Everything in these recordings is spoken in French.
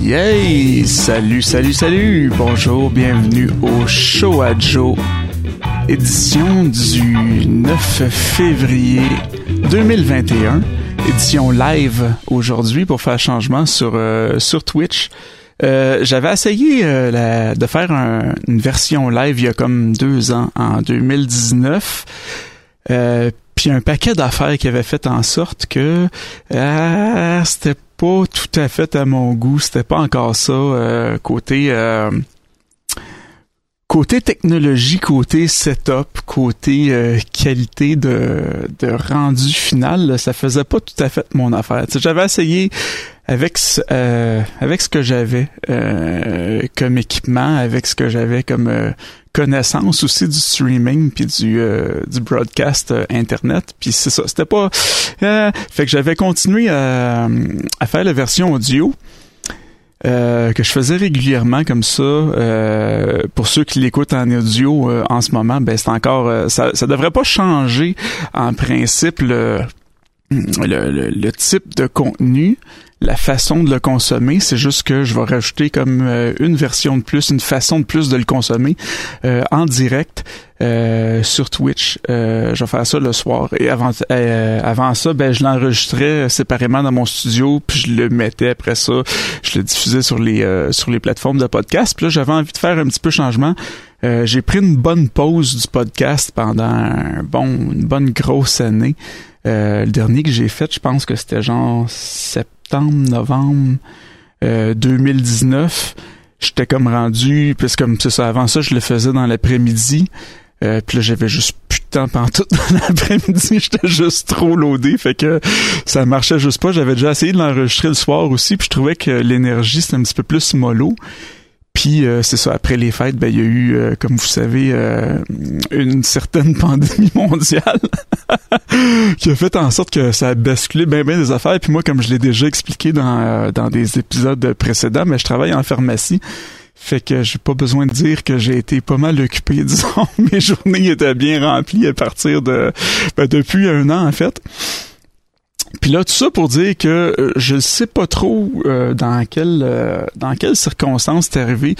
Yay! Salut, salut, salut! Bonjour, bienvenue au Show à Joe, édition du 9 février 2021. Édition live aujourd'hui pour faire changement sur, euh, sur Twitch. Euh, j'avais essayé euh, de faire une version live il y a comme deux ans, en 2019. puis un paquet d'affaires qui avait fait en sorte que c'était pas tout à fait à mon goût. C'était pas encore ça côté côté technologie, côté setup, côté euh, qualité de, de rendu final, ça faisait pas tout à fait mon affaire. J'avais essayé avec euh, avec ce que j'avais euh, comme équipement, avec ce que j'avais comme connaissance aussi du streaming puis du du broadcast internet, puis c'est ça, c'était pas fait que j'avais continué à, à faire la version audio. Euh, que je faisais régulièrement comme ça. Euh, pour ceux qui l'écoutent en audio euh, en ce moment, ben c'est encore ça, ça devrait pas changer en principe le, le, le type de contenu la façon de le consommer. C'est juste que je vais rajouter comme euh, une version de plus, une façon de plus de le consommer euh, en direct euh, sur Twitch. je vais faire ça le soir. Et avant, avant ça, ben je l'enregistrais séparément dans mon studio, puis je le mettais après ça, je le diffusais sur les sur les plateformes de podcast. Puis là, j'avais envie de faire un petit peu changement. j'ai pris une bonne pause du podcast pendant un bon, une bonne grosse année. le dernier que j'ai fait, je pense que c'était genre septembre novembre 2019. Euh, j'étais comme rendu, parce comme c'est ça, avant ça, je le faisais dans l'après-midi. Euh, puis là, j'avais juste plus de temps pendant tout l'après-midi. J'étais juste trop loadé. Fait que ça marchait juste pas. J'avais déjà essayé de l'enregistrer le soir aussi. Puis je trouvais que l'énergie, c'était un petit peu plus mollo. Puis euh, c'est ça, après les fêtes, ben il y a eu, euh, comme vous savez, euh, une certaine pandémie mondiale qui a fait en sorte que ça a basculé bien bien des affaires. Puis moi, comme je l'ai déjà expliqué dans, dans des épisodes précédents, mais je travaille en pharmacie. Fait que j'ai pas besoin de dire que j'ai été pas mal occupé, disons. Mes journées étaient bien remplies à partir de ben, depuis un an en fait. Puis là, tout ça pour dire que euh, je ne sais pas trop euh, dans quelle euh, dans quelles circonstances c'est arrivé.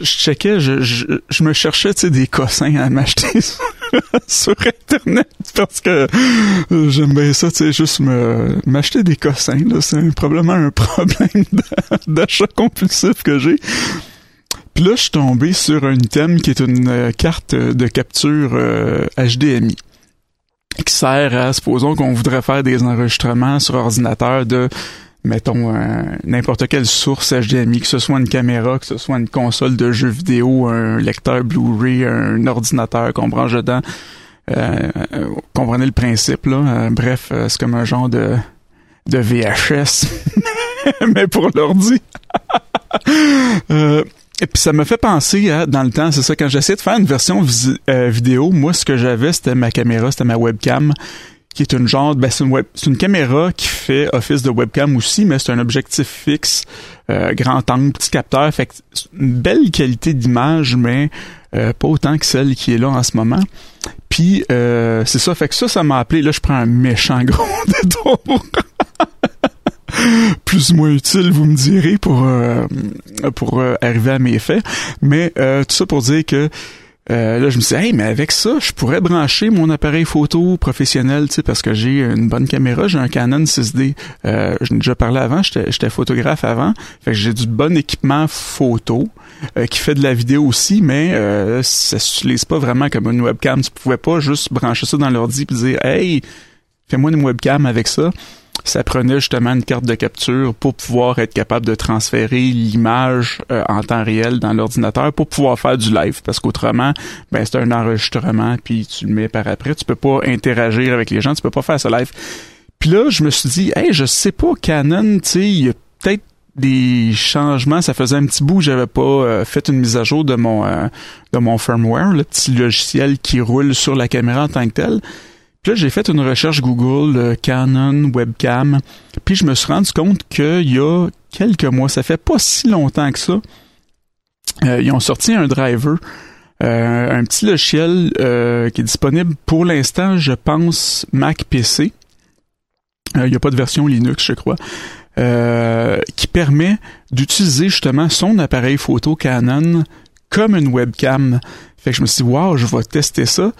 Je checkais, je, je, me cherchais des cossins à m'acheter sur, Internet parce que j'aime bien ça, tu sais, juste me m'acheter des cossins. C'est probablement un problème d'achat compulsif que j'ai. Puis là, je suis tombé sur un item qui est une carte de capture HDMI qui sert à, supposons qu'on voudrait faire des enregistrements sur ordinateur de mettons n'importe quelle source HDMI, que ce soit une caméra, que ce soit une console de jeux vidéo, un lecteur Blu-ray, un ordinateur qu'on branche dedans? Euh, euh comprenez le principe là. Euh, bref, euh, c'est comme un genre de de VHS, mais pour l'ordi. Et puis ça me fait penser à, dans le temps, c'est ça, quand j'essayais de faire une version euh, vidéo, moi ce que j'avais, c'était ma caméra, c'était ma webcam, qui est une genre, ben, c'est une, web, une caméra qui fait office de webcam aussi, mais c'est un objectif fixe, euh, grand angle, petit capteur, fait une belle qualité d'image, mais euh, pas autant que celle qui est là en ce moment. Puis c'est ça, fait que ça, ça m'a appelé, là je prends un méchant gros détour. plus ou moins utile, vous me direz, pour euh, pour euh, arriver à mes faits. Mais euh, tout ça pour dire que là, je me suis dit, hey, mais avec ça, je pourrais brancher mon appareil photo professionnel, tu sais, parce que j'ai une bonne caméra, j'ai un Canon 6D. Euh, ai déjà parlé avant, j'étais photographe avant. Fait que j'ai du bon équipement photo qui fait de la vidéo aussi, mais euh, ça s'utilise pas vraiment comme une webcam. Tu pouvais pas juste brancher ça dans l'ordi et dire, hey, fais-moi une webcam avec ça ça prenait justement une carte de capture pour pouvoir être capable de transférer l'image euh, en temps réel dans l'ordinateur pour pouvoir faire du live. Parce qu'autrement ben c'est un enregistrement puis tu le mets par après. Tu peux pas interagir avec les gens tu peux pas faire ça live. Puis là je me suis dit hey je sais pas Canon tu sais il y a peut-être des changements. Ça faisait un petit bout j'avais pas euh, fait une mise à jour de mon euh, de mon firmware le petit logiciel qui roule sur la caméra en tant que tel puis là, j'ai fait une recherche Google, euh, Canon, webcam, puis je me suis rendu compte qu'il y a quelques mois, ça fait pas si longtemps que ça, euh, ils ont sorti un driver, euh, un petit logiciel qui est disponible pour l'instant, je pense, Mac PC. Il n'y a pas de version Linux, je crois. qui permet d'utiliser justement son appareil photo Canon comme une webcam. Fait que je me suis dit, wow, je vais tester ça.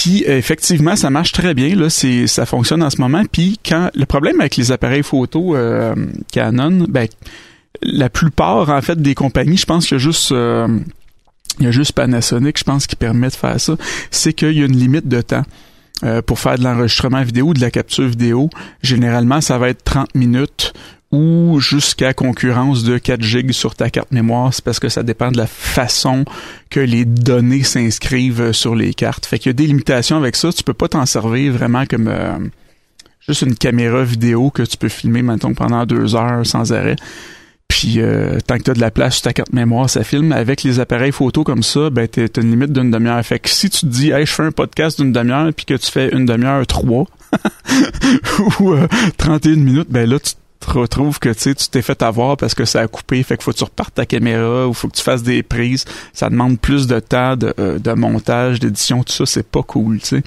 Puis effectivement, ça marche très bien. Là, c'est ça fonctionne en ce moment. Puis quand le problème avec les appareils photo euh, Canon, ben la plupart en fait des compagnies, je pense qu'il y a juste euh, il y a juste Panasonic, je pense, qui permet de faire ça. C'est qu'il y a une limite de temps. Euh, pour faire de l'enregistrement vidéo, de la capture vidéo, généralement, ça va être 30 minutes ou jusqu'à concurrence de 4 gigs sur ta carte mémoire, c'est parce que ça dépend de la façon que les données s'inscrivent sur les cartes. Fait qu'il y a des limitations avec ça, tu peux pas t'en servir vraiment comme euh, juste une caméra vidéo que tu peux filmer maintenant pendant deux heures sans arrêt. Puis euh, tant que tu as de la place sur ta carte mémoire, ça filme. Avec les appareils photo comme ça, ben t'as une limite d'une demi-heure. Fait que si tu te dis Hey, je fais un podcast d'une demi-heure puis que tu fais une demi-heure trois ou 31 minutes, ben là tu te retrouves que tu t'es fait avoir parce que ça a coupé, fait qu'il faut que tu repartes ta caméra ou faut que tu fasses des prises. Ça demande plus de temps de, euh, de montage, d'édition, tout ça, c'est pas cool, tu sais.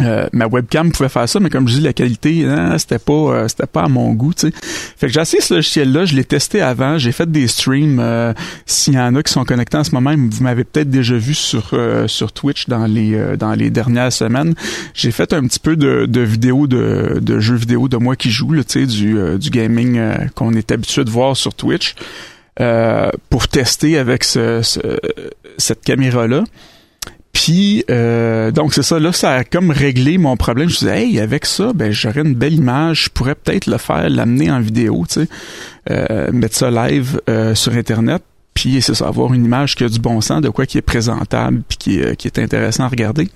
Euh, ma webcam pouvait faire ça, mais comme je dis, la qualité, hein, c'était pas, euh, c'était pas à mon goût. Fait que j'ai essayé ce logiciel-là, je l'ai testé avant, j'ai fait des streams. Euh, S'il y en a qui sont connectés en ce moment, vous m'avez peut-être déjà vu sur euh, sur Twitch dans les dans les dernières semaines. J'ai fait un petit peu de, de vidéos de, de jeux vidéo de moi qui joue, sais, du du gaming qu'on est habitué de voir sur Twitch, pour tester avec ce, ce cette caméra-là. Puis euh, donc c'est ça, là, ça a comme réglé mon problème. Je me disais, hey, avec ça, ben j'aurais une belle image, je pourrais peut-être le faire, l'amener en vidéo, tu sais, euh, mettre ça live euh, sur Internet. Puis c'est ça, avoir une image qui a du bon sens, de quoi qui est présentable, puis qui, qui est intéressant à regarder.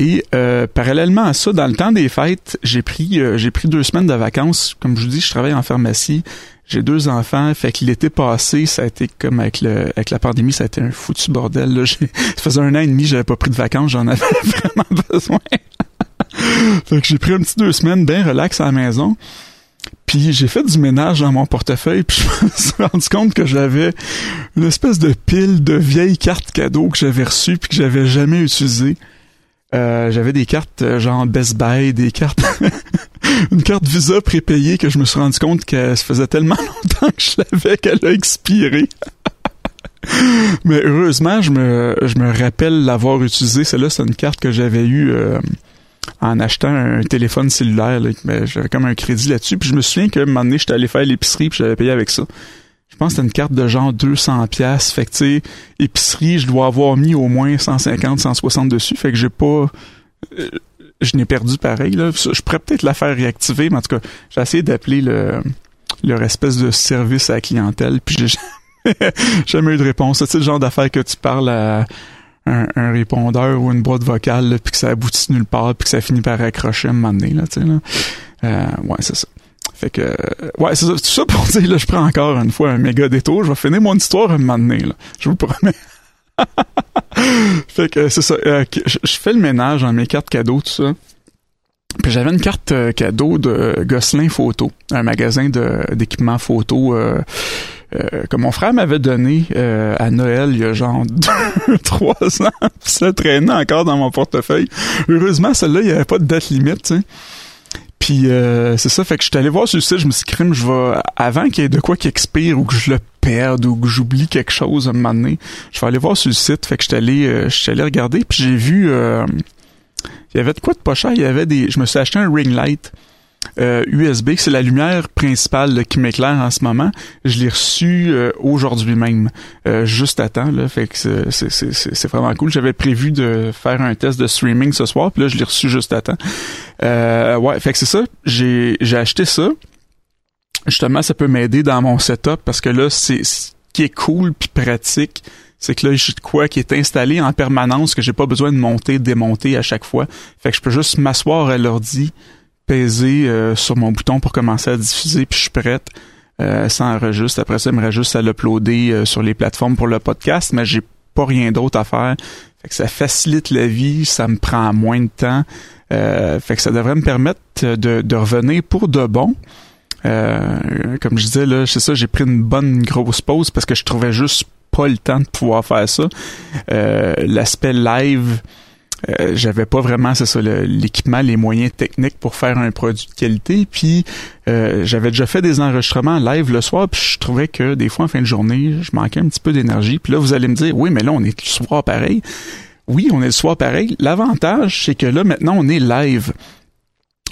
Et parallèlement à ça, dans le temps des fêtes, j'ai pris j'ai pris deux semaines de vacances. Comme je vous dis, je travaille en pharmacie. J'ai deux enfants, fait que l'été passé, ça a été comme avec le avec la pandémie, ça a été un foutu bordel. Là. ça faisait un an et demi, j'avais pas pris de vacances, j'en avais vraiment besoin. fait que j'ai pris un petit deux semaines bien relax à la maison. Puis j'ai fait du ménage dans mon portefeuille, puis je me suis rendu compte que j'avais une espèce de pile de vieilles cartes cadeaux que j'avais reçues puis que j'avais jamais utilisées. Euh, j'avais des cartes euh, genre Best Buy, des cartes une carte Visa prépayée que je me suis rendu compte que ça faisait tellement longtemps que je l'avais qu'elle a expiré. Mais heureusement, je me je me rappelle l'avoir utilisée. Celle-là, c'est une carte que j'avais eue euh, en achetant un téléphone cellulaire. J'avais comme un crédit là-dessus. Puis je me souviens qu'à un moment donné, j'étais allé faire l'épicerie puis j'avais payé avec ça. Je pense que c'était une carte de genre 200 pièces. Fait que tu sais, épicerie, je dois avoir mis au moins 150, 160 dessus. Fait que j'ai pas... Euh, je n'ai perdu pareil. Là. Je pourrais peut-être la faire réactiver, mais en tout cas, j'ai essayé d'appeler le leur espèce de service à la clientèle, puis j'ai jamais eu de réponse. C'est le genre d'affaire que tu parles à un, répondeur ou une boîte vocale, puis que ça aboutit nulle part, puis que ça finit par accrocher à un moment donné. Là, tu sais, là. Euh, ouais, c'est ça. Fait que, ouais, c'est ça, ça pour dire, là, je prends encore une fois un méga détour. Je vais finir mon histoire un moment donné, là. Je vous promets. fait que c'est ça. Euh, je, fais le ménage dans mes cartes cadeaux, tout ça. Puis j'avais une carte euh, cadeau de Gosselin Photo, un magasin d'équipements photo euh, que mon frère m'avait donné à Noël il y a genre deux, trois ans. Puis ça traînait encore dans mon portefeuille. Heureusement, celle-là, il n'y avait pas de date limite, tu sais. Puis euh, c'est ça, fait que je suis allé voir sur le site, je me suis crime, je vais, avant qu'il y ait de quoi qui expire ou que je le perde ou que j'oublie quelque chose à un moment donné, je vais aller voir sur le site, fait que je suis allé, euh, je suis allé regarder, puis j'ai vu, euh, il y avait de quoi de pas cher, il y avait des, je me suis acheté un ring light, euh, USB, c'est la lumière principale qui m'éclaire en ce moment. Je l'ai reçu euh, aujourd'hui même, euh, juste à temps. Là, fait que c'est vraiment cool. J'avais prévu de faire un test de streaming ce soir, puis là je l'ai reçu juste à temps. Ouais, fait que c'est ça. J'ai j'ai acheté ça. Justement, ça peut m'aider dans mon setup parce que là, c'est ce qui est cool puis pratique c'est que là j'ai de quoi qui est installé en permanence que j'ai pas besoin de monter démonter à chaque fois fait que je peux juste m'asseoir à l'ordi peser euh, sur mon bouton pour commencer à diffuser, puis je suis prête. Euh, ça enregistre. Après ça, il me reste juste à l'uploader euh, sur les plateformes pour le podcast, mais j'ai pas rien d'autre à faire. Fait que ça facilite la vie, ça me prend moins de temps. Euh, fait que ça devrait me permettre de, de revenir pour de bon. comme je disais, là, c'est ça, j'ai pris une bonne grosse pause parce que je trouvais juste pas le temps de pouvoir faire ça. L'aspect live euh, j'avais pas vraiment c'est ça l'équipement les moyens techniques pour faire un produit de qualité puis euh, j'avais déjà fait des enregistrements live le soir puis je trouvais que des fois en fin de journée je manquais un petit peu d'énergie puis là vous allez me dire oui mais là on est le soir pareil oui on est le soir pareil l'avantage c'est que là maintenant on est live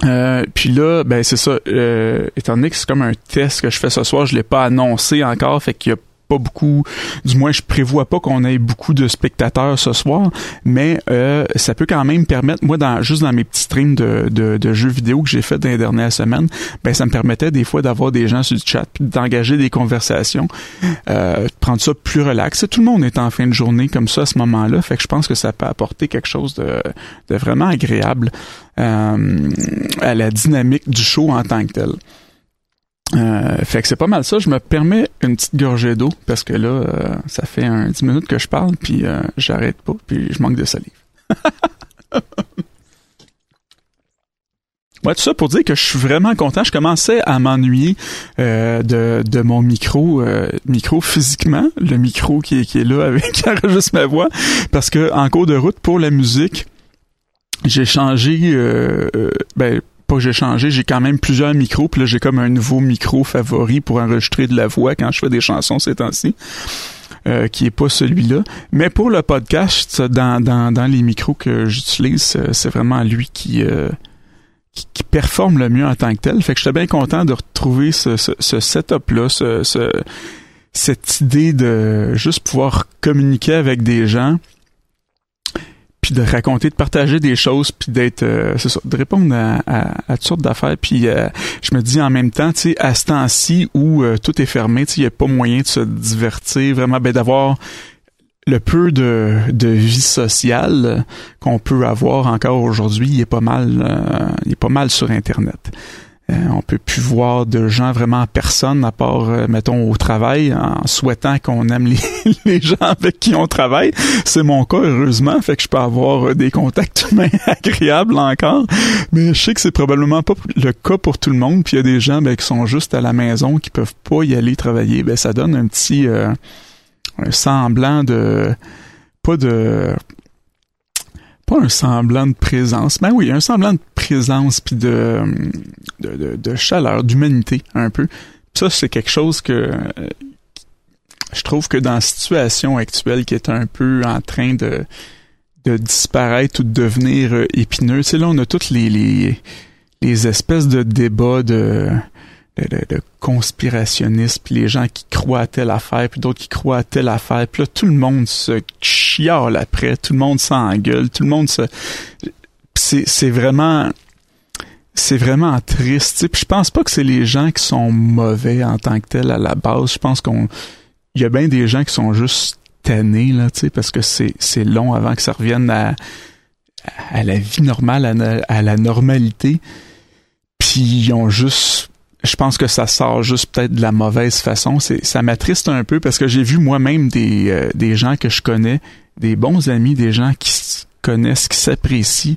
euh, puis là, ben c'est ça. Euh, étant donné que c'est comme un test que je fais ce soir, je l'ai pas annoncé encore, fait qu'il y a pas beaucoup, du moins je prévois pas qu'on ait beaucoup de spectateurs ce soir, mais euh, ça peut quand même permettre, moi dans juste dans mes petits streams de, de, jeux vidéo que j'ai fait dans les dernières semaines, ben ça me permettait des fois d'avoir des gens sur le chat, puis d'engager des conversations, euh, de prendre ça plus relax. Tout le monde est en fin de journée comme ça à ce moment-là, fait que je pense que ça peut apporter quelque chose de, de vraiment agréable euh, à la dynamique du show en tant que tel. Euh, fait que c'est pas mal ça. Je me permets une petite gorgée d'eau parce que là, euh, ça fait un 10 minutes que je parle, puis euh, j'arrête pas, puis je manque de salive. Ouais, tout ça pour dire que je suis vraiment content. Je commençais à m'ennuyer de, de mon micro, micro physiquement, le micro qui est, qui est là avec qui enregistre ma voix, parce que en cours de route pour la musique, j'ai changé, ben pas que j'ai changé, j'ai quand même plusieurs micros, puis là j'ai comme un nouveau micro favori pour enregistrer de la voix quand je fais des chansons ces temps-ci. Euh, qui est pas celui-là. Mais pour le podcast, dans, dans, dans les micros que j'utilise, euh, c'est vraiment lui qui, euh, qui, qui, performe le mieux en tant que tel. Fait que j'étais bien content de retrouver ce, ce, ce setup-là, ce, ce, cette idée de juste pouvoir communiquer avec des gens puis de raconter, de partager des choses, puis d'être, euh, c'est ça, de répondre à, à, toutes sortes d'affaires. Puis euh, je me dis en même temps, tu sais, à ce temps-ci où euh, tout est fermé, tu sais, il n'y a pas moyen de se divertir, vraiment, ben d'avoir le peu de, de vie sociale qu'on peut avoir encore aujourd'hui, il est pas mal, il est pas mal sur Internet. Euh, on peut plus voir de gens vraiment en personne à part, euh, mettons, au travail, en souhaitant qu'on aime les, les, gens avec qui on travaille. C'est mon cas, heureusement, fait que je peux avoir euh, des contacts humains agréables encore. Mais je sais que c'est probablement pas le cas pour tout le monde. Puis il y a des gens ben, qui sont juste à la maison, qui peuvent pas y aller travailler. Ben ça donne un petit semblant de pas de pas un semblant de présence, mais oui, un semblant de présence puis de, de, de, chaleur, d'humanité un peu. ça, c'est quelque chose que euh, je trouve que dans la situation actuelle qui est un peu en train de, de disparaître ou de devenir euh, épineux, tu sais, là, on a toutes les, les, les espèces de débats de de, conspirationnistes, puis les gens qui croient à telle affaire, puis d'autres qui croient à telle affaire, puis là, tout le monde se chiale après, tout le monde s'engueule, tout le monde se... C'est vraiment... C'est vraiment triste. Puis je pense pas que c'est les gens qui sont mauvais en tant que tels à la base. Je pense qu'on... Il y a bien des gens qui sont juste tannés, là, tu sais, parce que c'est long avant que ça revienne à, à la vie normale, à, à la normalité. Puis ils ont juste je pense que ça sort juste peut-être de la mauvaise façon. Ça m'attriste un peu parce que j'ai vu moi-même des, euh, des gens que je connais, des bons amis, des gens qui se connaissent, qui s'apprécient,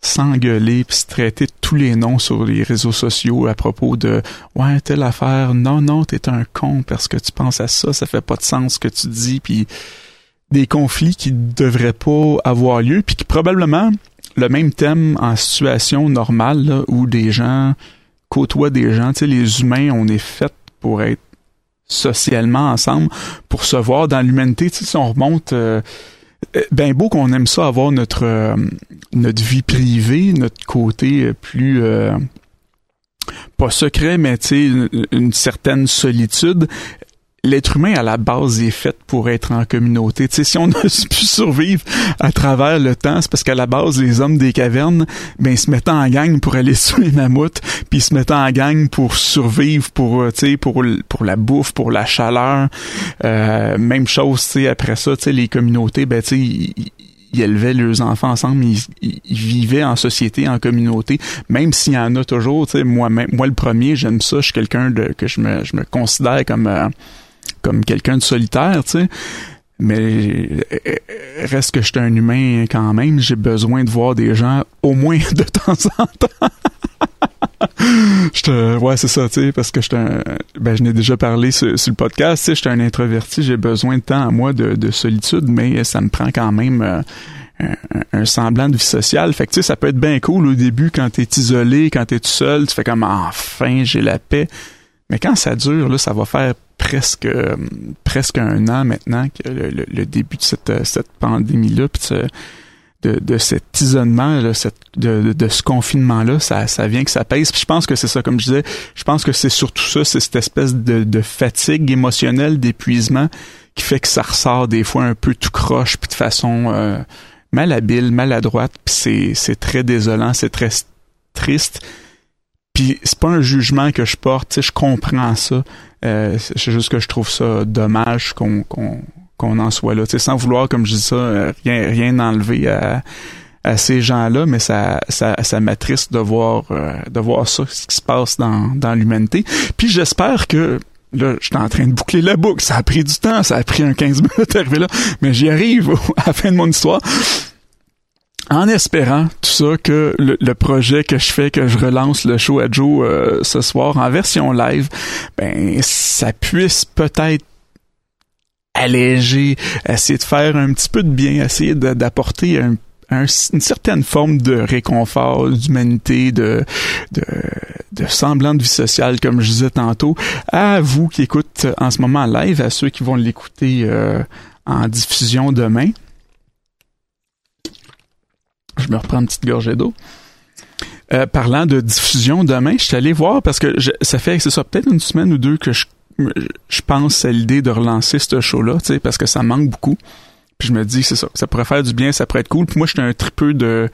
s'engueuler puis se traiter tous les noms sur les réseaux sociaux à propos de ouais telle affaire non non t'es un con parce que tu penses à ça ça fait pas de sens ce que tu dis puis des conflits qui devraient pas avoir lieu puis qui probablement le même thème en situation normale où des gens côtoie des gens. Tu sais, les humains, on est fait pour être socialement ensemble, pour se voir dans l'humanité. Si on remonte... Euh, ben beau qu'on aime ça avoir notre euh, notre vie privée, notre côté plus euh, pas secret, mais tu sais une, certaine solitude l'être humain à la base est fait pour être en communauté. Tu sais, si on a pu survivre à travers le temps, c'est parce qu'à la base, les hommes des cavernes, ben, se mettaient en gang pour aller sous les mammouths, puis se mettaient en gang pour survivre, pour, euh, tu sais, pour, pour la bouffe, pour la chaleur. Euh, même chose, tu sais, après ça, tu sais, les communautés, ben, tu sais, ils, élevaient leurs enfants ensemble, ils, vivaient en société, en communauté, même s'il y en a toujours, tu sais, moi, moi le premier, j'aime ça, je suis quelqu'un de que je me, je me considère comme euh, comme quelqu'un de solitaire, tu sais. Mais reste que je suis un humain quand même, j'ai besoin de voir des gens au moins de temps en temps. je ouais, c'est ça, tu sais, parce que je ben, je n'ai déjà parlé sur, le podcast, tu sais, j'étais un introverti, j'ai besoin de temps à moi de, solitude, mais ça me prend quand même euh, un, semblant de vie sociale. Fait que, tu sais, ça peut être bien cool au début quand t'es isolé, quand t'es tout seul, tu fais comme, enfin, j'ai la paix. Mais quand ça dure, là, ça va faire presque presque un an maintenant que le, début de cette, cette pandémie-là, de, de cet isolement, là, cette, de, de, ce confinement-là, ça, ça vient que ça pèse. Puis je pense que c'est ça, comme je disais, je pense que c'est surtout ça, c'est cette espèce de, fatigue émotionnelle, d'épuisement, qui fait que ça ressort des fois un peu tout croche, puis de façon euh, malhabile, maladroite, puis c'est très désolant, c'est très triste. Puis c'est pas un jugement que je porte, tu sais, je comprends ça. Euh, c'est juste que je trouve ça dommage qu'on qu'on qu'on en soit là. Tu sais, sans vouloir, comme je dis ça, euh, rien rien enlever à, à ces gens-là, mais ça ça, ça m'attriste de voir euh, de voir ça, ce qui se passe dans dans l'humanité. Puis j'espère que là, je suis en train de boucler la boucle. Ça a pris du temps, ça a pris un 15 minutes d'arriver là, mais j'y arrive à la fin de mon histoire en espérant tout ça que le, projet que je fais, que je relance le show à Joe euh, ce soir en version live, ben ça puisse peut-être alléger, essayer de faire un petit peu de bien, essayer d'apporter une certaine forme de réconfort, d'humanité, de, de, semblant de vie sociale, comme je disais tantôt, à vous qui écoutez en ce moment live, à ceux qui vont l'écouter euh, en diffusion demain. Je me reprends une petite gorgée d'eau. Euh, parlant de diffusion demain, je suis allé voir parce que ça fait, ça, peut-être une semaine ou deux que je, je pense à l'idée de relancer ce show-là, tu sais, parce que ça manque beaucoup. Puis je me dis, c'est ça, ça pourrait faire du bien, ça pourrait être cool. Puis moi, j'étais un tripeux de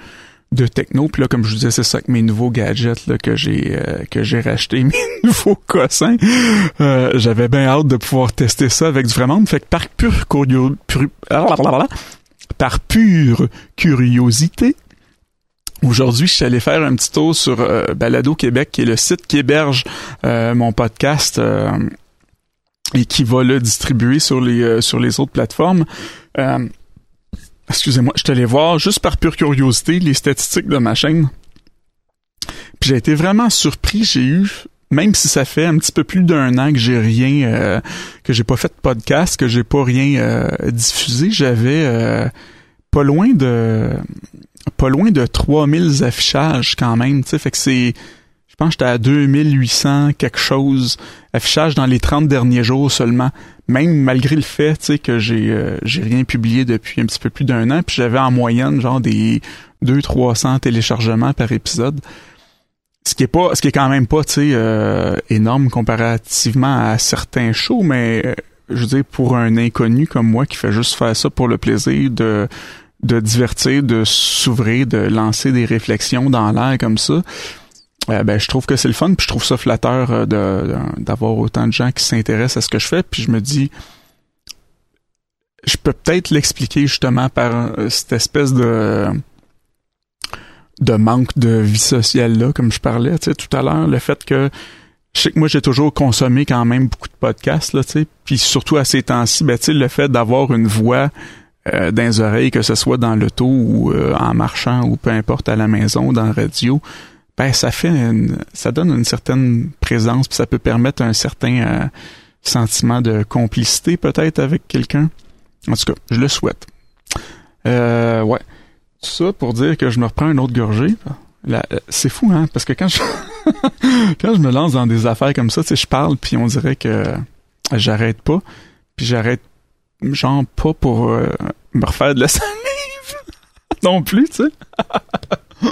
de techno. Puis là, comme je vous disais, c'est ça que mes nouveaux gadgets là, que j'ai euh, que j'ai racheté, mes nouveaux cossins. Euh, j'avais bien hâte de pouvoir tester ça avec du vrai monde. Fait que par pur curiosité, par pure curiosité, Aujourd'hui, je suis allé faire un petit tour sur euh, Balado Québec, qui est le site qui héberge euh, mon podcast euh, et qui va le distribuer sur les sur les autres plateformes. Excusez-moi, je suis allé voir juste par pure curiosité les statistiques de ma chaîne. Puis j'ai été vraiment surpris. J'ai eu même si ça fait un petit peu plus d'un an que j'ai rien, euh, que j'ai pas fait de podcast, que j'ai pas rien euh, diffusé, j'avais euh, pas loin de pas loin de 3000 affichages quand même, tu sais, fait que c'est je pense que j'étais à 2800 quelque chose affichages dans les 30 derniers jours seulement, même malgré le fait, tu sais que j'ai j'ai rien publié depuis un petit peu plus d'un an, puis j'avais en moyenne genre des 2 300 téléchargements par épisode ce qui est pas ce qui est quand même pas tu euh, énorme comparativement à certains shows mais euh, je veux dire pour un inconnu comme moi qui fait juste faire ça pour le plaisir de de divertir de s'ouvrir de lancer des réflexions dans l'air comme ça euh, ben je trouve que c'est le fun puis je trouve ça flatteur de d'avoir autant de gens qui s'intéressent à ce que je fais puis je me dis je peux peut-être l'expliquer justement par cette espèce de de manque de vie sociale là, comme je parlais, tout à l'heure, le fait que je sais que moi j'ai toujours consommé quand même beaucoup de podcasts là, tu sais, puis surtout à ces temps-ci, ben tu le fait d'avoir une voix euh, dans les oreilles, que ce soit dans l'auto ou euh, en marchant ou peu importe à la maison, dans la radio, ben ça fait ça donne une certaine présence, puis ça peut permettre un certain euh, sentiment de complicité peut-être avec quelqu'un. En tout cas, je le souhaite. Euh, ouais ça pour dire que je me reprends une autre gorgée. Euh, c'est fou, hein? Parce que quand je quand je me lance dans des affaires comme ça, tu sais, je parle, puis on dirait que j'arrête pas. Puis j'arrête genre pas pour euh, me refaire de la salive non plus, tu sais.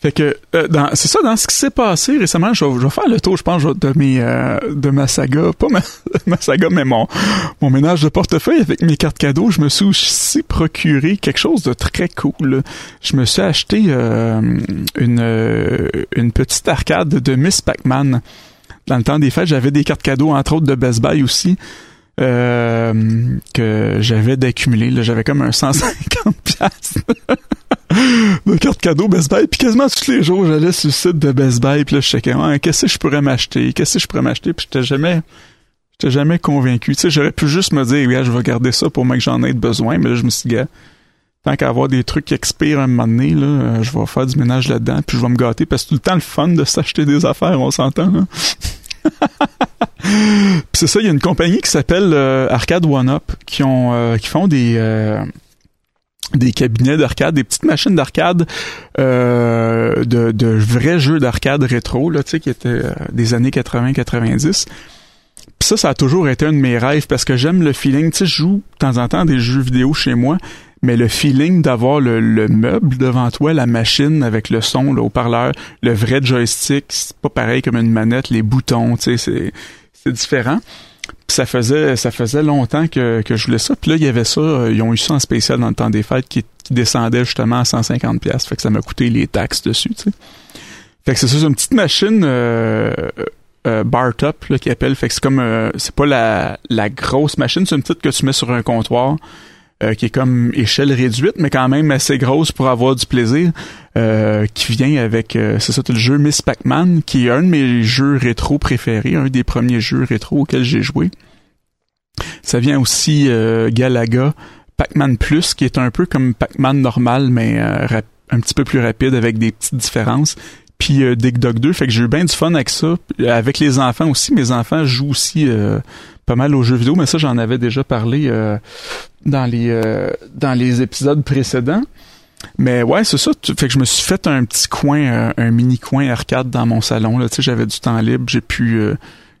Fait que euh, c'est ça dans ce qui s'est passé récemment, je vais, faire le tour, je pense, de mes euh, de ma saga, pas ma, ma, saga, mais mon mon ménage de portefeuille avec mes cartes cadeaux. Je me suis aussi procuré quelque chose de très cool. Je me suis acheté euh, une une petite arcade de Miss Pac-Man. Dans le temps des fêtes, j'avais des cartes cadeaux entre autres de Best Buy aussi. que j'avais d'accumuler. J'avais comme un 150 piastres de carte cadeau Best Buy. Puis quasiment tous les jours, j'allais sur le site de Best Buy. Puis là, je checkais, qu'est-ce que je pourrais m'acheter? Qu'est-ce que je pourrais m'acheter? Puis j'étais jamais... J'étais jamais convaincu. Tu sais, j'aurais pu juste me dire, oui, je vais garder ça pour moi que j'en ai besoin. Mais là, je me suis dit, tant qu'à avoir des trucs qui expirent un moment donné, là, euh, je vais faire du ménage là-dedans, puis je vais me gâter parce que tout le temps le fun de s'acheter des affaires, on s'entend. Hein? c'est ça, il y a une compagnie qui s'appelle euh, Arcade One Up qui ont euh, qui font des des cabinets d'arcade, des petites machines d'arcade, de, de vrais jeux d'arcade rétro, là, tu sais, qui étaient des années 80-90. Puis ça, ça a toujours été un de mes rêves parce que j'aime le feeling. Tu sais, je joue de temps en temps des jeux vidéo chez moi, mais le feeling d'avoir le, meuble devant toi, la machine avec le son, le haut-parleur, le vrai joystick, c'est pas pareil comme une manette, les boutons, tu sais, c'est différent. Ça faisait ça faisait longtemps que, que je voulais ça. Puis là, il y avait ça, euh, ils ont eu ça en spécial dans le temps des fêtes qui, descendait justement à 150 pièces. Fait que ça m'a coûté les taxes dessus, tu sais. Fait que c'est ça, c'est une petite machine euh, euh, bar top là, qui appelle. Fait que c'est comme c'est pas la, la grosse machine, c'est une petite que tu mets sur un comptoir. Euh, qui est comme échelle réduite, mais quand même assez grosse pour avoir du plaisir, euh, qui vient avec, euh, c'est ça, le jeu Miss Pac-Man, qui est un de mes jeux rétro préférés, un des premiers jeux rétro auxquels j'ai joué. Ça vient aussi Galaga, Pac-Man Plus, qui est un peu comme Pac-Man normal, mais un petit peu plus rapide avec des petites différences puis euh, Dig Dog 2. Fait que j'ai eu bien du fun avec ça. Avec les enfants aussi. Mes enfants jouent aussi euh, pas mal aux jeux vidéo, mais ça, j'en avais déjà parlé euh, dans les euh, dans les épisodes précédents. Mais ouais, c'est ça. Fait que je me suis fait un petit coin, un mini coin arcade dans mon salon. Là, tu sais, j'avais du temps libre, j'ai pu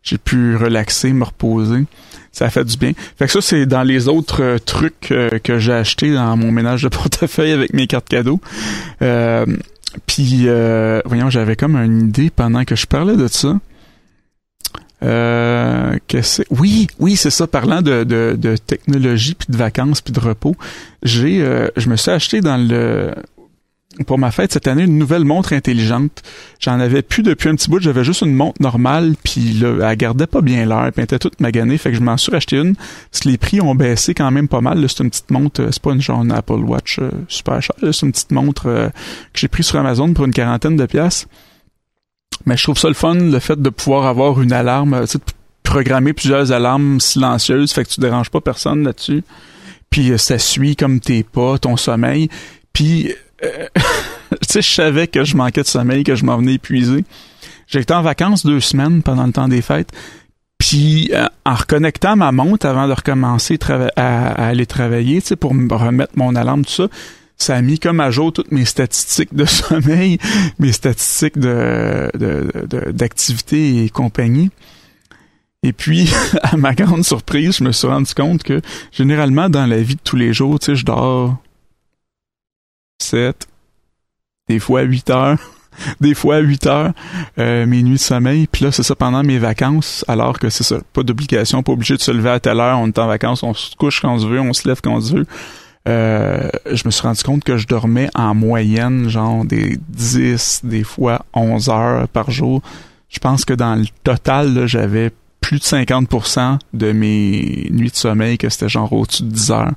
j'ai pu relaxer, me reposer. Ça a fait du bien. Fait que ça, c'est dans les autres trucs que j'ai acheté dans mon ménage de portefeuille avec mes cartes cadeaux. Puis, euh, voyons, j'avais comme une idée pendant que je parlais de ça. Euh, que c'est oui oui c'est ça parlant de, de, de technologie puis de vacances puis de repos j'ai euh, je me suis acheté dans le pour ma fête cette année une nouvelle montre intelligente. J'en avais plus depuis un petit bout, j'avais juste une montre normale puis là elle gardait pas bien l'heure, puis elle était toute maganée, fait que je m'en suis acheté une. Parce que les prix ont baissé quand même pas mal, c'est une petite montre, euh, c'est pas une genre Apple Watch euh, super chère, c'est une petite montre euh, que j'ai pris sur Amazon pour une quarantaine de pièces. Mais je trouve ça le fun le fait de pouvoir avoir une alarme, tu sais, programmer plusieurs alarmes silencieuses, fait que tu déranges pas personne là-dessus. Puis ça suit comme tes pas, ton sommeil. Puis euh, tu sais, je savais que je manquais de sommeil, que je m'en venais épuisé. J'étais en vacances deux semaines pendant le temps des fêtes. Puis euh, en reconnectant ma montre avant de recommencer à, à, aller travailler, tu sais, pour me remettre mon alarme, tout ça, ça a mis comme à jour toutes mes statistiques de sommeil, mes statistiques de, d'activité et compagnie. Et puis, à ma grande surprise, je me suis rendu compte que généralement dans la vie de tous les jours, tu sais, je dors 7, des fois 8 heures, des fois 8 heures, euh, mes nuits de sommeil. Puis là, c'est ça pendant mes vacances, alors que c'est ça, pas d'obligation, pas obligé de se lever à telle heure, on est en vacances, on se couche quand on se veut, on se lève quand on se veut. Euh, je me suis rendu compte que je dormais en moyenne, genre des 10, des fois 11 heures par jour. Je pense que dans le total, j'avais plus de 50% de mes nuits de sommeil que c'était genre au-dessus de 10 heures.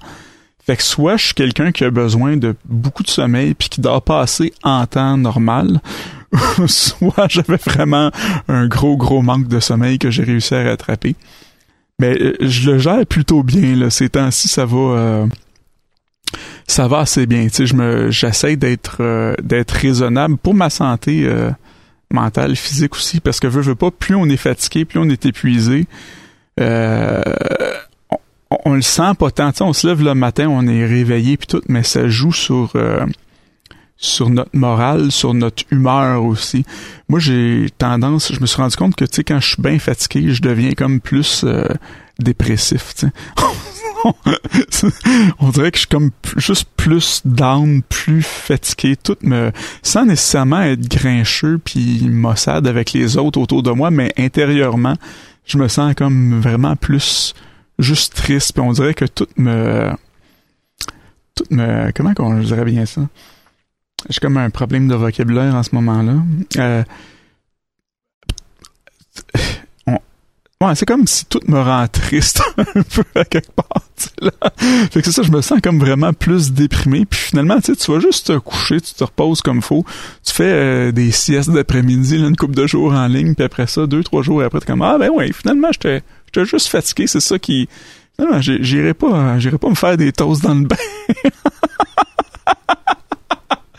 Fait que soit je suis quelqu'un qui a besoin de beaucoup de sommeil puis qui dort pas assez en temps normal, soit j'avais vraiment un gros gros manque de sommeil que j'ai réussi à rattraper. Mais euh, je le gère plutôt bien là, ces temps-ci ça va euh, ça va assez bien, tu sais, je me j'essaie d'être euh, d'être raisonnable pour ma santé mentale, physique aussi parce que veux veux pas plus on est fatigué, plus on est épuisé euh, on, le sent pas tant. on se lève le matin, on est réveillé puis tout, mais ça joue sur euh, sur notre morale, sur notre humeur aussi. Moi, j'ai tendance, je me suis rendu compte que tu sais quand je suis bien fatigué, je deviens comme plus euh, dépressif. on dirait que je suis comme juste plus down, plus fatigué, tout me sans nécessairement être grincheux puis maussade avec les autres autour de moi, mais intérieurement, je me sens comme vraiment plus juste triste, puis on dirait que tout me... Tout me... Comment qu'on dirait bien ça? J'ai comme un problème de vocabulaire en ce moment-là. Euh, Ouais, c'est comme si tout me rend triste un peu à quelque part. Là. Fait que c'est ça, je me sens comme vraiment plus déprimé. Puis finalement, tu sais, tu vas juste te coucher, tu te reposes comme faut. Tu fais euh, des siestes d'après-midi, une couple de jours en ligne, puis après ça, deux, trois jours après, t'es comme Ah ben ouais, finalement, j'étais juste fatigué, c'est ça qui non, j'irai pas, j'irai pas me faire des toasts dans le bain.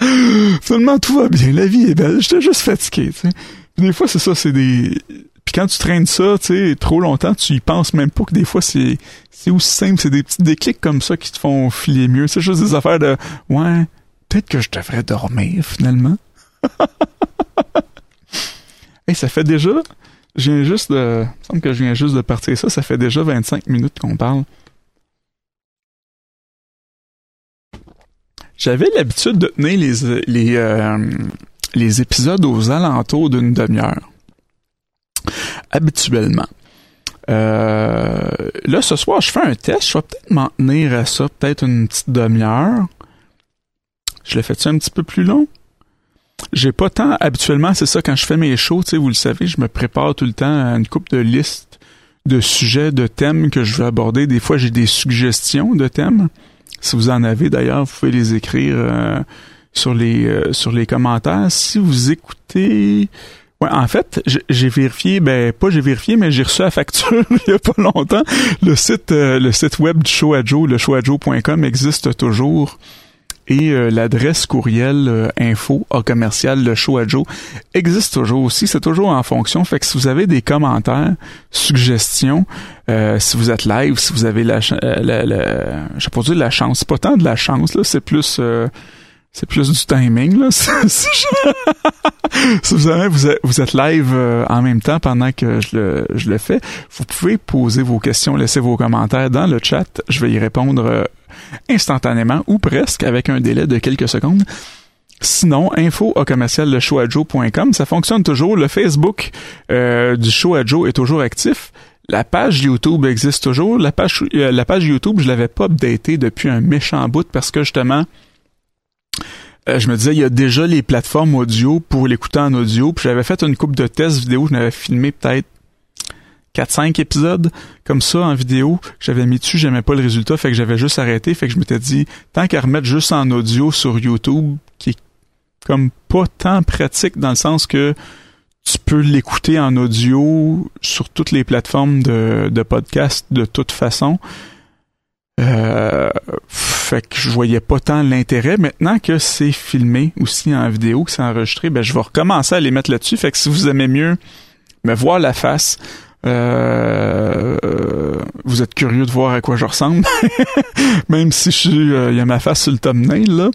Finalement, tout va bien. La vie est belle. J'étais juste fatigué, tu. Des fois, c'est ça, c'est des... Puis quand tu traînes ça, tu sais, trop longtemps, tu y penses même pas que des fois, c'est, c'est aussi simple. C'est des petits déclics comme ça qui te font filer mieux. C'est juste des affaires de, ouais, peut-être que je devrais dormir, finalement. hey, ça fait déjà, je viens juste de, il semble que je viens juste de partir ça. Ça fait déjà 25 minutes qu'on parle. J'avais l'habitude de tenir les, les, euh, les épisodes aux alentours d'une demi-heure. Habituellement. Euh, là, ce soir, je fais un test. Je vais peut-être m'en tenir à ça, peut-être une petite demi-heure. Je l'ai fait un petit peu plus long? J'ai pas tant, habituellement, c'est ça, quand je fais mes shows, vous le savez, je me prépare tout le temps à une coupe de listes de sujets, de thèmes que je veux aborder. Des fois, j'ai des suggestions de thèmes. Si vous en avez d'ailleurs, vous pouvez les écrire euh, sur les euh, sur les commentaires. Si vous écoutez Ouais, en fait, j'ai vérifié, ben pas j'ai vérifié, mais j'ai reçu la facture il y a pas longtemps. Le site euh, le site web du show à Joe, le showadjoe.com existe toujours et l'adresse courriel info à commercial le show à Joe existe toujours aussi, c'est toujours en fonction. Fait que si vous avez des commentaires, suggestions, euh, si vous êtes live, si vous avez la, euh, la, la je sais pas dire la chance, c'est pas tant de la chance là, c'est plus euh, c'est plus du timing là. si vous, vous, êtes, live en même temps pendant que je le, je le fais, vous pouvez poser vos questions, laisser vos commentaires dans le chat. Je vais y répondre instantanément ou presque avec un délai de quelques secondes. Sinon, info au commercial le show ça fonctionne toujours. Le Facebook du show à Joe est toujours actif. La page YouTube existe toujours. La page, euh, la page YouTube, je l'avais pas updatée depuis un méchant bout parce que justement, euh, je me disais, il y a déjà les plateformes audio pour l'écouter en audio. Puis j'avais fait une coupe de tests vidéo. Je n'avais filmé peut-être 4-5 épisodes comme ça en vidéo. J'avais mis dessus, j'aimais pas le résultat, fait que j'avais juste arrêté. Fait que je m'étais dit, tant qu'à remettre juste en audio sur YouTube, qui est comme pas tant pratique dans le sens que tu peux l'écouter en audio sur toutes les plateformes de, de podcast de toute façon. Euh, fait que je voyais pas tant l'intérêt. Maintenant que c'est filmé aussi en vidéo, que c'est enregistré, ben je vais recommencer à les mettre là-dessus. Fait que si vous aimez mieux me voir la face, euh, vous êtes curieux de voir à quoi je ressemble, même si je suis, euh, il y a ma face sur le thumbnail là.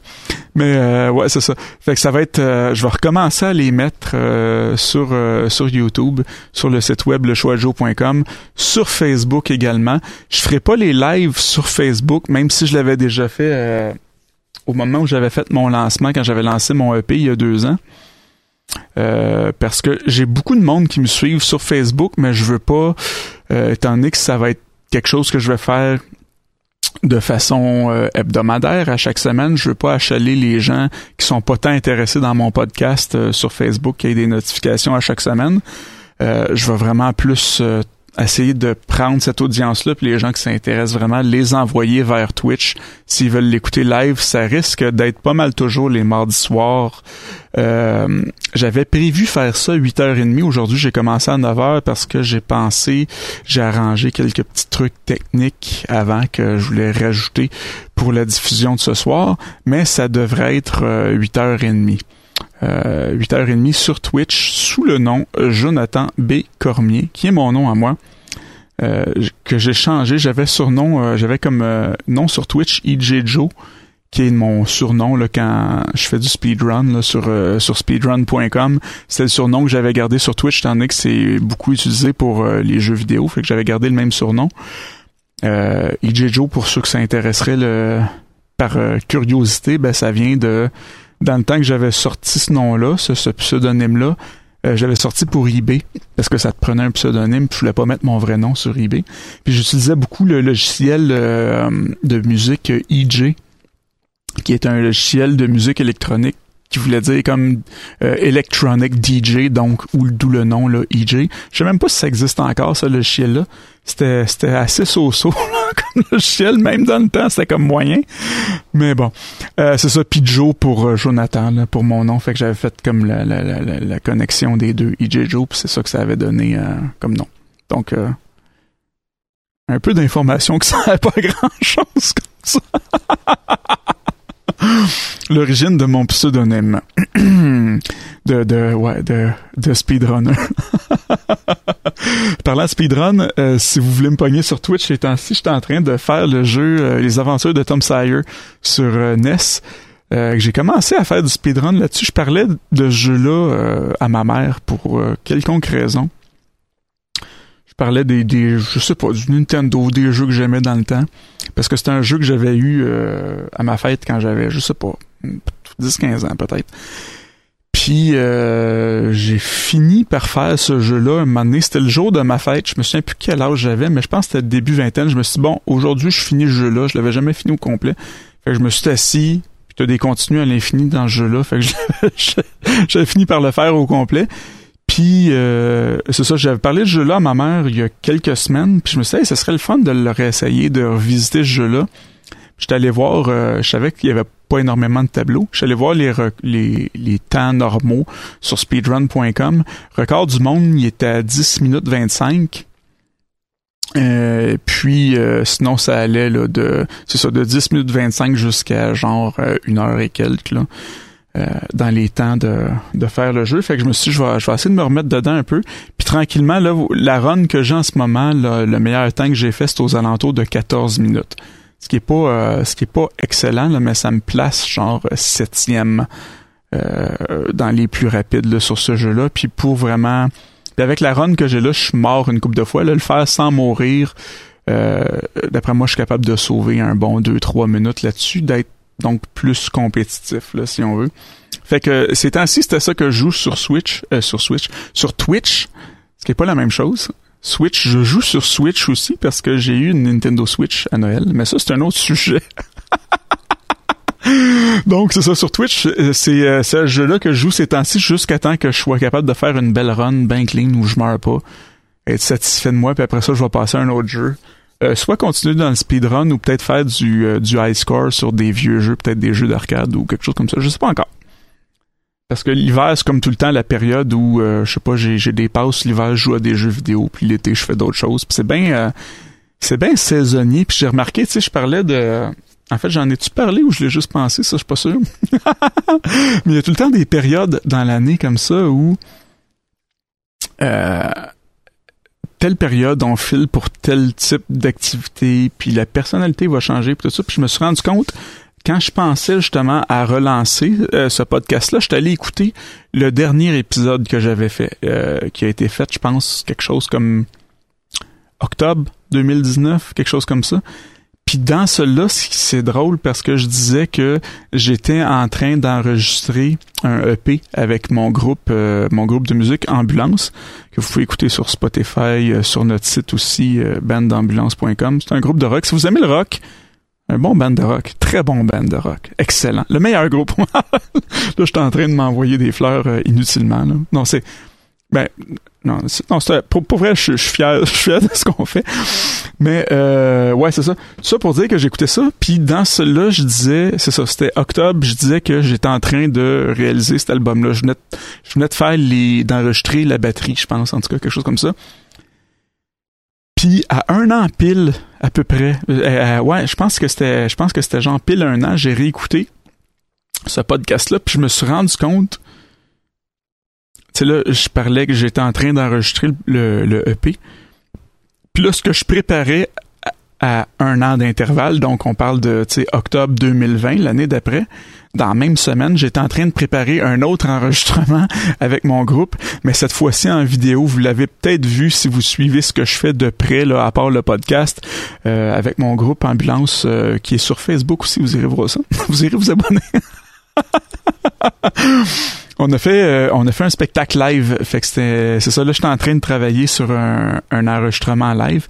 Mais euh, ouais, c'est ça. Fait que ça va être, je vais recommencer à les mettre sur sur YouTube, sur le site web lechoisjo.com, sur Facebook également. Je ferai pas les lives sur Facebook, même si je l'avais déjà fait au moment où j'avais fait mon lancement, quand j'avais lancé mon EP il y a deux ans. Euh, parce que j'ai beaucoup de monde qui me suivent sur Facebook, mais je veux pas, euh, étant donné que ça va être quelque chose que je vais faire de façon euh, hebdomadaire à chaque semaine. Je veux pas achaler les gens qui sont pas tant intéressés dans mon podcast sur Facebook qui aient des notifications à chaque semaine. je vais vraiment plus essayer de prendre cette audience-là, puis les gens qui s'intéressent vraiment, les envoyer vers Twitch. S'ils veulent l'écouter live, ça risque d'être pas mal toujours les mardis soirs. Euh, j'avais prévu faire ça 8h30. Aujourd'hui, j'ai commencé à 9h parce que j'ai pensé, j'ai arrangé quelques petits trucs techniques avant que je voulais rajouter pour la diffusion de ce soir, mais ça devrait être 8h30. Euh, 8h30 sur Twitch sous le nom Jonathan B. Cormier, qui est mon nom à moi. Euh, que j'ai changé, j'avais surnom, euh, j'avais comme euh, nom sur Twitch EJ Joe, qui est mon surnom là, quand je fais du speedrun là, sur sur speedrun.com. C'est le surnom que j'avais gardé sur Twitch, étant donné que c'est beaucoup utilisé pour les jeux vidéo, fait que j'avais gardé le même surnom. EJ Joe, pour ceux que ça intéresserait le, par curiosité, ben ça vient de dans le temps que j'avais sorti ce nom-là, ce, pseudonyme-là, euh, j'avais sorti pour eBay parce que ça te prenait un pseudonyme, puis je voulais pas mettre mon vrai nom sur eBay. Puis j'utilisais beaucoup le logiciel euh, de musique EJ, qui est un logiciel de musique électronique qui voulait dire comme euh, Electronic DJ, donc ou d'où le nom là, EJ. Je sais même pas si ça existe encore ce logiciel là. C'était c'était assez so-so comme logiciel, même dans le temps, c'était comme moyen. Mais bon, euh, c'est ça Pidjo pour euh, Jonathan là, pour mon nom, fait que j'avais fait comme la, la, la, la, connexion des deux EJ Joe, c'est ça que ça avait donné comme nom. Donc un peu d'informations que ça n'a pas grand-chose comme ça. L'origine de mon pseudonyme. de, de, ouais, de, de speedrunner. Parlant de speedrun, euh, si vous voulez me pogner sur Twitch ces temps-ci, j'étais en train de faire le jeu euh, Les Aventures de Tom Sawyer sur euh, NES. j'ai commencé à faire du speedrun là-dessus. Je parlais de ce jeu-là à ma mère pour quelconque raison parlais des, des, je sais pas, du Nintendo, des jeux que j'aimais dans le temps. Parce que c'était un jeu que j'avais eu euh, à ma fête quand j'avais, je sais pas, 10-15 ans peut-être. Puis euh, j'ai fini par faire ce jeu-là un moment donné. C'était le jour de ma fête. Je me souviens plus quel âge j'avais, mais je pense que c'était début vingtaine. Je me suis dit, bon, aujourd'hui, je finis le jeu-là. Je l'avais jamais fini au complet. Fait que je me suis assis, puis t'as des continues à l'infini dans ce jeu-là. Fait que j'avais fini par le faire au complet. Puis euh, c'est ça, j'avais parlé de ce jeu-là à ma mère il y a quelques semaines, puis je me suis dit, ce serait le fun de le réessayer, de revisiter ce jeu-là. J'étais allé voir, euh, je savais qu'il y avait pas énormément de tableaux. J'étais allé voir les, temps normaux sur speedrun.com. Record du monde, il était à 10 minutes 25. Euh, puis euh, sinon ça allait là de c'est ça de 10 minutes 25 jusqu'à genre une heure et quelques là. Euh, dans les temps de, faire le jeu. Fait que je me suis dit, je vais, je vais essayer de me remettre dedans un peu. Puis tranquillement, là, la run que j'ai en ce moment, le meilleur temps que j'ai fait, c'est aux alentours de 14 minutes. Ce qui est pas euh, ce qui est pas excellent, là, mais ça me place genre septième euh, dans les plus rapides là, sur ce jeu-là. Puis pour vraiment. Avec la run que j'ai là, je suis mort une couple de fois. Le faire sans mourir. D'après moi, je suis capable de sauver un bon 2-3 minutes là-dessus, d'être donc plus compétitif là si on veut. Fait que ces temps-ci, c'était ça que je joue sur Switch, euh, sur Switch, sur Twitch, ce qui est pas la même chose. Switch, je joue sur Switch aussi parce que j'ai eu une Nintendo Switch à Noël, mais ça c'est un autre sujet. Donc c'est ça sur Twitch, euh, c'est euh, ce jeu-là que je joue ces temps-ci jusqu'à temps que je sois capable de faire une belle run bien clean où je meurs pas, être satisfait de moi, puis après ça je vais passer à un autre jeu. Euh, soit continuer dans le speedrun ou peut-être faire du, euh, du high score sur des vieux jeux, peut-être des jeux d'arcade ou quelque chose comme ça. Je sais pas encore. Parce que l'hiver, c'est comme tout le temps la période où, euh, je sais pas, j'ai, des passes. L'hiver, je joue à des jeux vidéo, puis l'été, je fais d'autres choses. Puis c'est bien c'est bien saisonnier. Puis j'ai remarqué, tu sais, je parlais de... En fait, j'en ai-tu parlé ou je l'ai juste pensé? Ça, je suis pas sûr. Mais il y a tout le temps des périodes dans l'année comme ça où... Euh, telle période on file pour tel type d'activité, puis la personnalité va changer, puis tout ça. Puis je me suis rendu compte quand je pensais justement à relancer euh, ce podcast-là, je suis allé écouter le dernier épisode que j'avais fait, euh, qui a été fait, je pense, quelque chose comme octobre 2019, quelque chose comme ça. Puis dans cela, c'est drôle parce que je disais que j'étais en train d'enregistrer un EP avec mon groupe, euh, mon groupe de musique Ambulance que vous pouvez écouter sur Spotify, euh, sur notre site aussi euh, bandambulance.com. C'est un groupe de rock. Si vous aimez le rock, un bon band de rock, très bon band de rock, excellent, le meilleur groupe. là, je suis en train de m'envoyer des fleurs inutilement. Non, c'est ben non, non pour, vrai, je, suis fier, je suis fier de ce qu'on fait. Mais euh, ouais, c'est ça. Ça pour dire que j'écoutais ça. Puis dans cela, je disais, c'est ça, c'était octobre. Je disais que j'étais en train de réaliser cet album-là. Je venais, de, je venais de faire les, d'enregistrer la batterie, je pense, en tout cas quelque chose comme ça. Puis à un an pile, à peu près, euh, euh, ouais, je pense que c'était, je pense que c'était genre pile un an. J'ai réécouté ce podcast-là, puis je me suis rendu compte sais, là, je parlais que j'étais en train d'enregistrer le, EP. Puis là, ce que je préparais à, un an d'intervalle, donc on parle de octobre 2020, l'année d'après, dans la même semaine, j'étais en train de préparer un autre enregistrement avec mon groupe, mais cette fois-ci en vidéo. Vous l'avez peut-être vu si vous suivez ce que je fais de près, à part le podcast, euh, avec mon groupe Ambulance euh, qui est sur Facebook aussi. Vous irez voir ça. Vous irez vous abonner. On a fait euh, on a fait un spectacle live, fait que c'était c'est ça là j'étais en train de travailler sur un, un enregistrement live.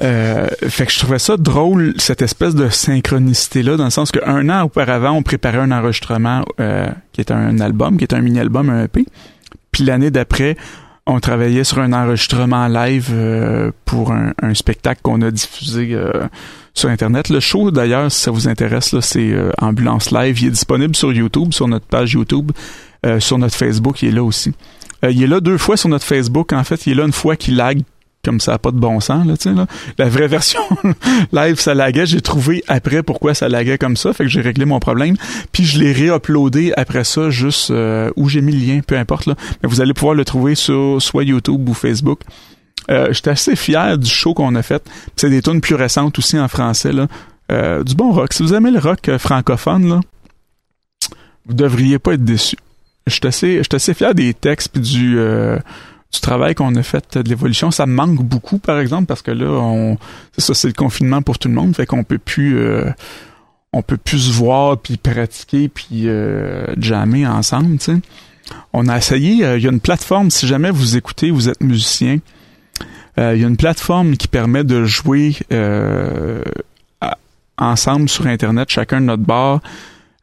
Euh, fait que je trouvais ça drôle cette espèce de synchronicité là dans le sens qu'un an auparavant on préparait un enregistrement euh, qui est un album, qui est un mini album, un EP. Puis l'année d'après on travaillait sur un enregistrement live euh, pour un, un spectacle qu'on a diffusé sur Internet. Le show, d'ailleurs, si ça vous intéresse, là, c'est euh, Ambulance Live. Il est disponible sur YouTube, sur notre page YouTube, euh, sur notre Facebook, il est là aussi. Euh, il est là deux fois sur notre Facebook. En fait, il est là une fois qu'il lag comme ça a pas de bon sens, là, tu sais, là. La vraie version live, ça laguait. J'ai trouvé après pourquoi ça laguait comme ça. Fait que j'ai réglé mon problème. Puis je l'ai réuploadé après ça, juste euh, où j'ai mis le lien, peu importe, là. Mais vous allez pouvoir le trouver sur soit YouTube ou Facebook. Euh, J'étais assez fier du show qu'on a fait. C'est des tunes plus récentes aussi en français, là. Euh, du bon rock. Si vous aimez le rock euh, francophone, là, vous devriez pas être déçus. Je suis assez, assez fier des textes puis du, euh, du travail qu'on a fait de l'évolution. Ça manque beaucoup, par exemple, parce que là, on, ça, c'est le confinement pour tout le monde, fait qu'on peut plus, on peut plus se voir puis pratiquer puis jammer ensemble. On a essayé, il y a une plateforme, si jamais vous écoutez, vous êtes musicien, il y a une plateforme qui permet de jouer ensemble sur Internet, chacun de notre bar,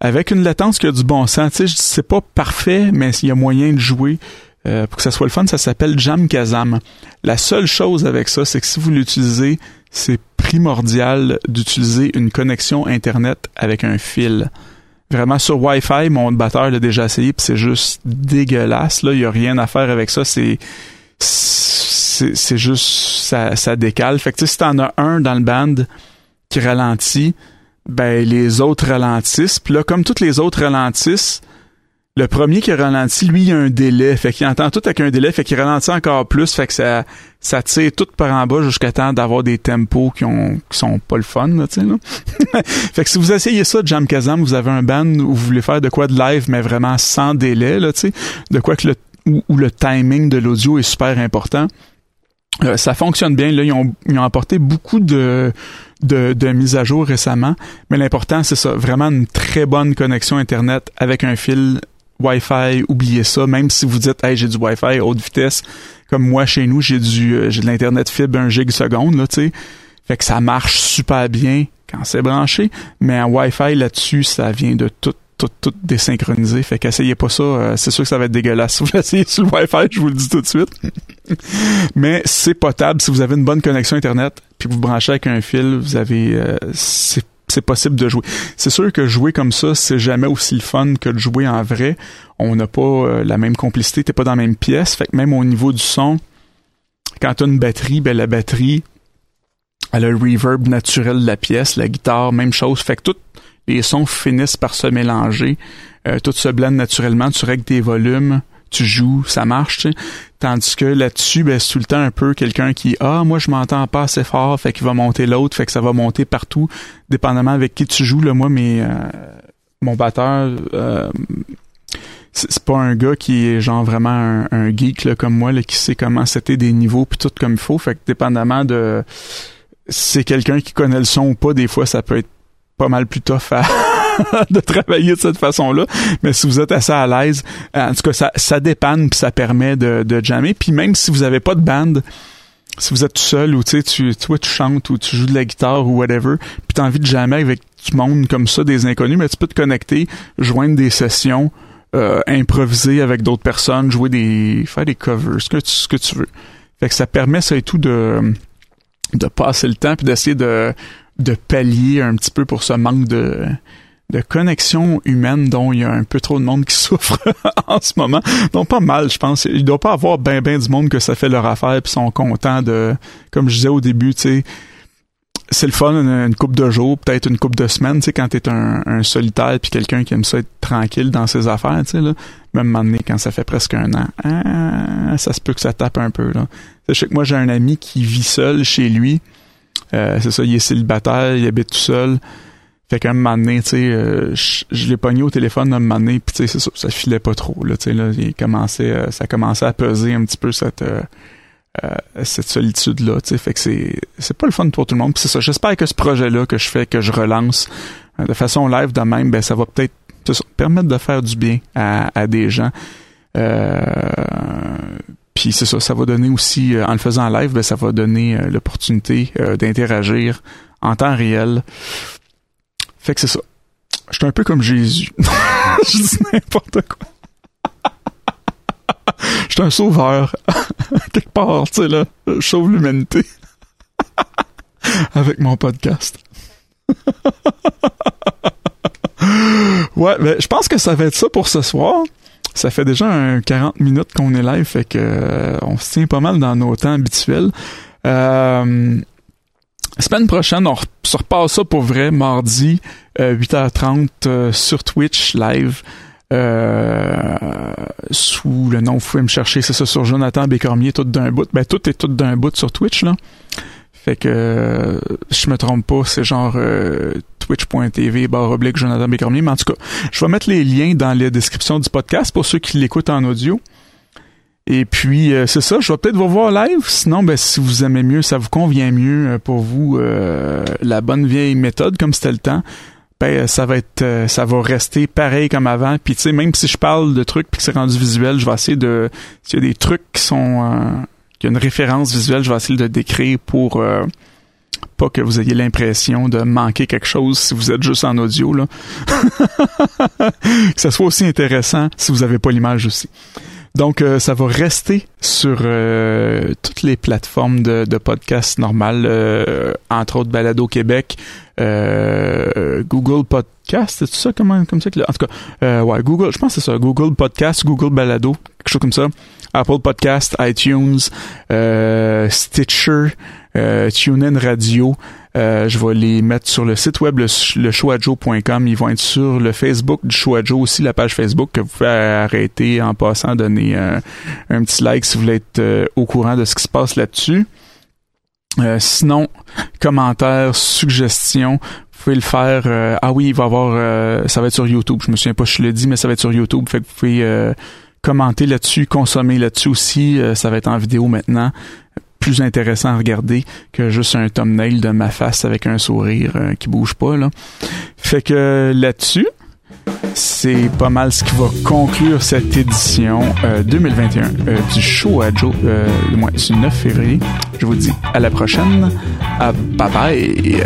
avec une latence qui a du bon sens. Tu sais, c'est pas parfait, mais il y a moyen de jouer. Euh, pour que ça soit le fun, ça s'appelle Jam Kazam. La seule chose avec ça, c'est que si vous l'utilisez, c'est primordial d'utiliser une connexion Internet avec un fil. Vraiment sur Wi-Fi, mon batteur l'a déjà essayé, puis c'est juste dégueulasse. Là, il y a rien à faire avec ça. C'est c'est juste ça, décale. Fait que si t'en as un dans le band qui ralentit, ben les autres ralentissent. Puis là, comme toutes les autres ralentissent, le premier qui ralentit, lui, il a un délai. Fait qu'il entend tout avec un délai, fait qu'il ralentit encore plus, fait que ça, ça tire tout par en bas jusqu'à temps d'avoir des tempos qui ont, qui sont pas le fun, là, tu sais, là. fait que si vous essayez ça, Jam Kazam, vous avez un band où vous voulez faire de quoi de live, mais vraiment sans délai, là, tu sais, de quoi que le, où le timing de l'audio est super important. Euh, ça fonctionne bien. Là, ils ont, ils ont apporté beaucoup de, de, de mises à jour récemment. Mais l'important, c'est ça. Vraiment une très bonne connexion Internet avec un fil Wi-Fi. Oubliez ça. Même si vous dites, hey, j'ai du Wi-Fi haute vitesse. Comme moi, chez nous, j'ai du, euh, j'ai de l'Internet fibre 1 gig seconde, là, tu sais. Fait que ça marche super bien quand c'est branché. Mais un Wi-Fi là-dessus, ça vient de tout tout, tout désynchronisé. Fait qu'essayez pas ça. Euh, c'est sûr que ça va être dégueulasse. Si vous l'essayez sur le Wi-Fi, je vous le dis tout de suite. Mais c'est potable si vous avez une bonne connexion Internet, puis vous branchez avec un fil, vous avez... Euh, c'est possible de jouer. C'est sûr que jouer comme ça, c'est jamais aussi le fun que de jouer en vrai. On n'a pas euh, la même complicité, t'es pas dans la même pièce. Fait que même au niveau du son, quand t'as une batterie, ben la batterie, elle a le reverb naturel de la pièce, la guitare, même chose. Fait que tout les sons finissent par se mélanger, euh, tout se blende naturellement, tu règles tes volumes, tu joues, ça marche. Tandis que là-dessus, ben, c'est tout le temps un peu quelqu'un qui Ah, moi je m'entends pas assez fort, fait qu'il va monter l'autre, fait que ça va monter partout, dépendamment avec qui tu joues. Là, moi, mais euh, mon batteur euh, c'est pas un gars qui est genre vraiment un, geek comme moi là, qui sait comment c'était des niveaux puis tout comme il faut. Fait que dépendamment de c'est quelqu'un qui connaît le son ou pas, des fois ça peut être pas mal plus tough à de travailler de cette façon-là. Mais si vous êtes assez à l'aise, en tout cas, ça, ça dépanne puis ça permet de, de jammer. Puis même si vous avez pas de band, si vous êtes tout seul ou tu sais, tu, tu chantes ou tu joues de la guitare ou whatever, puis t'as envie de jammer avec du monde comme ça, des inconnus, mais tu peux te connecter, joindre des sessions, euh, improviser avec d'autres personnes, jouer des, faire des covers, ce que tu, que tu veux. Fait que ça permet ça et tout de de passer le temps puis d'essayer de de pallier un petit peu pour ce manque de de connexion humaine dont il y a un peu trop de monde qui souffre en ce moment. Donc pas mal, je pense. Il doit pas avoir ben ben du monde que ça fait leur affaire puis sont contents de, comme je disais au début, tu sais, c'est le fun une, coupe de jours, peut-être une coupe de semaines, tu sais, quand t'es un, un solitaire puis quelqu'un qui aime ça être tranquille dans ses affaires, tu sais là. Même donné, quand ça fait presque un an, ah, ça se peut que ça tape un peu là. Je sais que moi j'ai un ami qui vit seul chez lui euh, c'est ça, il est célibataire, il habite tout seul. Fait qu'à un moment donné, tu sais, euh, je, l'ai pogné au téléphone un moment donné, puis tu sais, ça, ça filait pas trop, là, tu sais, là, il commençait, euh, ça commençait à peser un petit peu cette, cette solitude-là, tu sais, fait que c'est, c'est pas le fun pour tout le monde, puis c'est ça, j'espère que ce projet-là que je fais, que je relance de façon live de même, ben ça va peut-être permettre de faire du bien à, à des gens. Euh, puis c'est ça, ça va donner aussi, euh, en le faisant en live, ben, ça va donner euh, l'opportunité euh, d'interagir en temps réel. Fait que c'est ça. Je suis un peu comme Jésus. je dis n'importe quoi. Je suis un sauveur. Quelque part, tu sais, là. Je sauve l'humanité. Avec mon podcast. ouais, mais je pense que ça va être ça pour ce soir. Ça fait déjà un 40 minutes qu'on est live, fait que euh, on se tient pas mal dans nos temps habituels. Euh, semaine prochaine, on se repasse ça pour vrai, mardi, 8h30 sur Twitch live. sous le nom, vous pouvez me chercher, c'est ça, sur Jonathan Bécormier, tout d'un bout. Ben, tout est tout d'un bout sur Twitch, là. Fait que, je me trompe pas, c'est genre twitch.tv barre oblique Jonathan Bécormier. Mais en tout cas, je vais mettre les liens dans la description du podcast pour ceux qui l'écoutent en audio. Et puis, euh, c'est ça, je vais peut-être vous voir live. Sinon, ben, si vous aimez mieux, ça vous convient mieux euh, pour vous, euh, la bonne vieille méthode, comme c'était le temps, ben, ça va être, ça va rester pareil comme avant. Puis, tu sais, même si je parle de trucs puis que c'est rendu visuel, je vais essayer de, s'il y a des trucs qui sont, qui ont une référence visuelle, je vais essayer de décrire pour, pas que vous ayez l'impression de manquer quelque chose si vous êtes juste en audio, que ça soit aussi intéressant si vous n'avez pas l'image aussi. Donc, euh, ça va rester sur euh, toutes les plateformes de, de podcasts normales, euh, entre autres Balado Québec, Google Podcast, c'est ça comment comme ça que en tout cas, ouais, Google, je pense que c'est ça, Google Podcast, Google Balado, quelque chose comme ça, Apple Podcast, iTunes, Stitcher, TuneIn Radio. Euh, je vais les mettre sur le site web, le, le Ils vont être sur le Facebook du Joe aussi, la page Facebook que vous pouvez arrêter en passant, donner un, un petit like si vous voulez être euh, au courant de ce qui se passe là-dessus. Euh, sinon, commentaires, suggestions, vous pouvez le faire. ah oui, il va y avoir, ça va être sur YouTube. Je me souviens pas, je l'ai dit, mais ça va être sur YouTube. Fait que vous pouvez commenter là-dessus, consommer là-dessus aussi. ça va être en vidéo maintenant plus intéressant à regarder que juste un thumbnail de ma face avec un sourire euh, qui bouge pas là. Fait que là-dessus, c'est pas mal ce qui va conclure cette édition 2021 euh, euh, du show à Joe, du moins du 9 février. Je vous dis à la prochaine. bye bye.